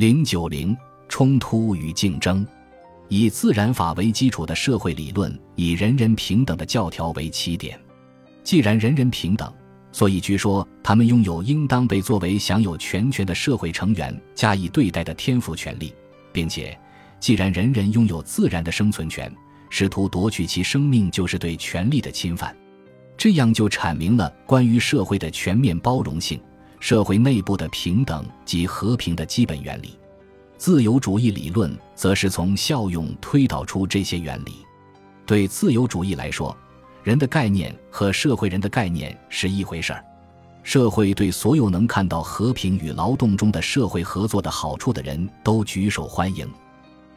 零九零冲突与竞争，以自然法为基础的社会理论以人人平等的教条为起点。既然人人平等，所以据说他们拥有应当被作为享有全权的社会成员加以对待的天赋权利，并且，既然人人拥有自然的生存权，试图夺取其生命就是对权利的侵犯。这样就阐明了关于社会的全面包容性。社会内部的平等及和平的基本原理，自由主义理论则是从效用推导出这些原理。对自由主义来说，人的概念和社会人的概念是一回事儿。社会对所有能看到和平与劳动中的社会合作的好处的人都举手欢迎，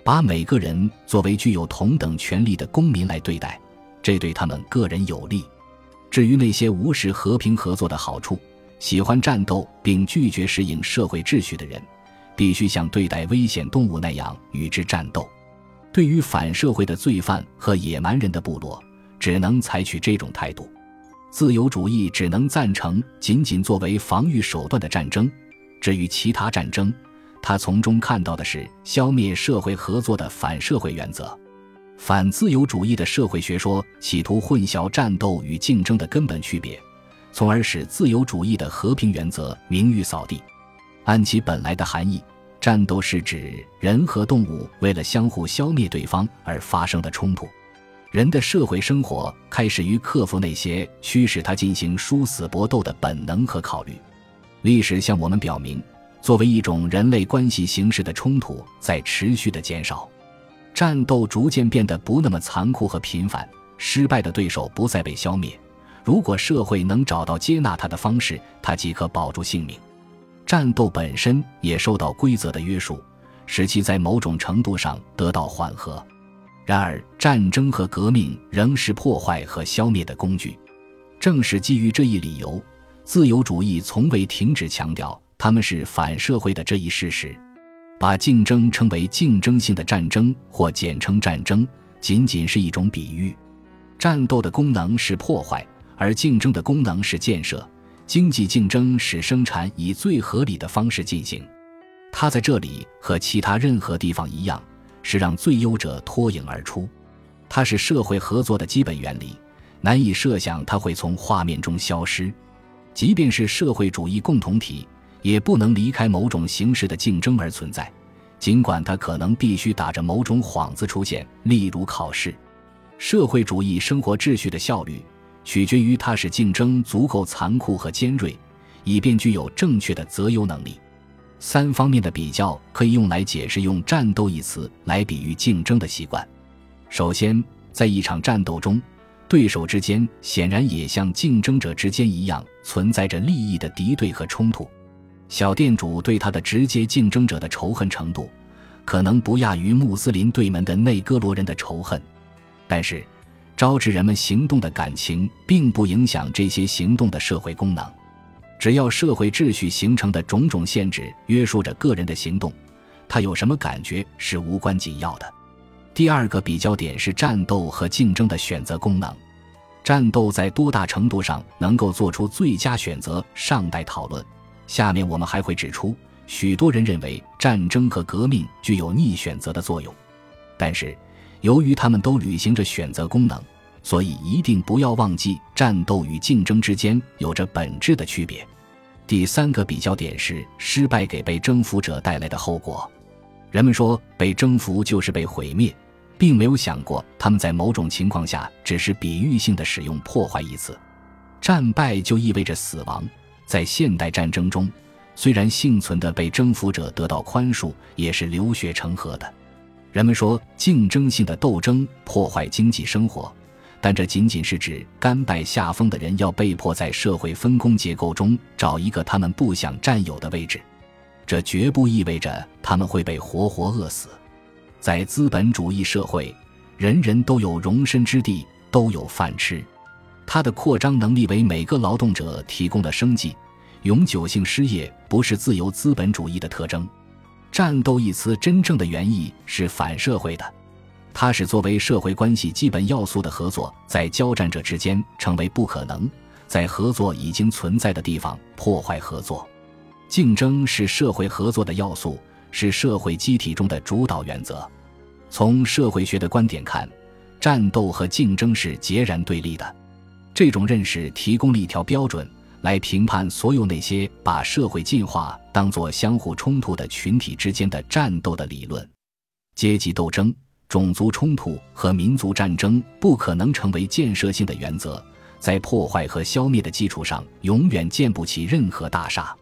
把每个人作为具有同等权利的公民来对待，这对他们个人有利。至于那些无视和平合作的好处，喜欢战斗并拒绝适应社会秩序的人，必须像对待危险动物那样与之战斗。对于反社会的罪犯和野蛮人的部落，只能采取这种态度。自由主义只能赞成仅仅作为防御手段的战争。至于其他战争，他从中看到的是消灭社会合作的反社会原则。反自由主义的社会学说企图混淆战斗与竞争的根本区别。从而使自由主义的和平原则名誉扫地。按其本来的含义，战斗是指人和动物为了相互消灭对方而发生的冲突。人的社会生活开始于克服那些驱使他进行殊死搏斗的本能和考虑。历史向我们表明，作为一种人类关系形式的冲突在持续的减少，战斗逐渐变得不那么残酷和频繁，失败的对手不再被消灭。如果社会能找到接纳他的方式，他即可保住性命。战斗本身也受到规则的约束，使其在某种程度上得到缓和。然而，战争和革命仍是破坏和消灭的工具。正是基于这一理由，自由主义从未停止强调他们是反社会的这一事实。把竞争称为竞争性的战争，或简称战争，仅仅是一种比喻。战斗的功能是破坏。而竞争的功能是建设，经济竞争使生产以最合理的方式进行。它在这里和其他任何地方一样，是让最优者脱颖而出。它是社会合作的基本原理，难以设想它会从画面中消失。即便是社会主义共同体，也不能离开某种形式的竞争而存在，尽管它可能必须打着某种幌子出现，例如考试。社会主义生活秩序的效率。取决于它使竞争足够残酷和尖锐，以便具有正确的择优能力。三方面的比较可以用来解释用“战斗”一词来比喻竞争的习惯。首先，在一场战斗中，对手之间显然也像竞争者之间一样存在着利益的敌对和冲突。小店主对他的直接竞争者的仇恨程度，可能不亚于穆斯林对门的内哥罗人的仇恨，但是。招致人们行动的感情，并不影响这些行动的社会功能。只要社会秩序形成的种种限制约束着个人的行动，他有什么感觉是无关紧要的。第二个比较点是战斗和竞争的选择功能。战斗在多大程度上能够做出最佳选择尚待讨论。下面我们还会指出，许多人认为战争和革命具有逆选择的作用，但是。由于他们都履行着选择功能，所以一定不要忘记战斗与竞争之间有着本质的区别。第三个比较点是失败给被征服者带来的后果。人们说被征服就是被毁灭，并没有想过他们在某种情况下只是比喻性的使用“破坏”一词。战败就意味着死亡。在现代战争中，虽然幸存的被征服者得到宽恕，也是流血成河的。人们说竞争性的斗争破坏经济生活，但这仅仅是指甘拜下风的人要被迫在社会分工结构中找一个他们不想占有的位置。这绝不意味着他们会被活活饿死。在资本主义社会，人人都有容身之地，都有饭吃。它的扩张能力为每个劳动者提供了生计。永久性失业不是自由资本主义的特征。战斗一词真正的原意是反社会的，它使作为社会关系基本要素的合作在交战者之间成为不可能，在合作已经存在的地方破坏合作。竞争是社会合作的要素，是社会机体中的主导原则。从社会学的观点看，战斗和竞争是截然对立的。这种认识提供了一条标准，来评判所有那些把社会进化当作相互冲突的群体之间的战斗的理论。阶级斗争、种族冲突和民族战争不可能成为建设性的原则，在破坏和消灭的基础上，永远建不起任何大厦。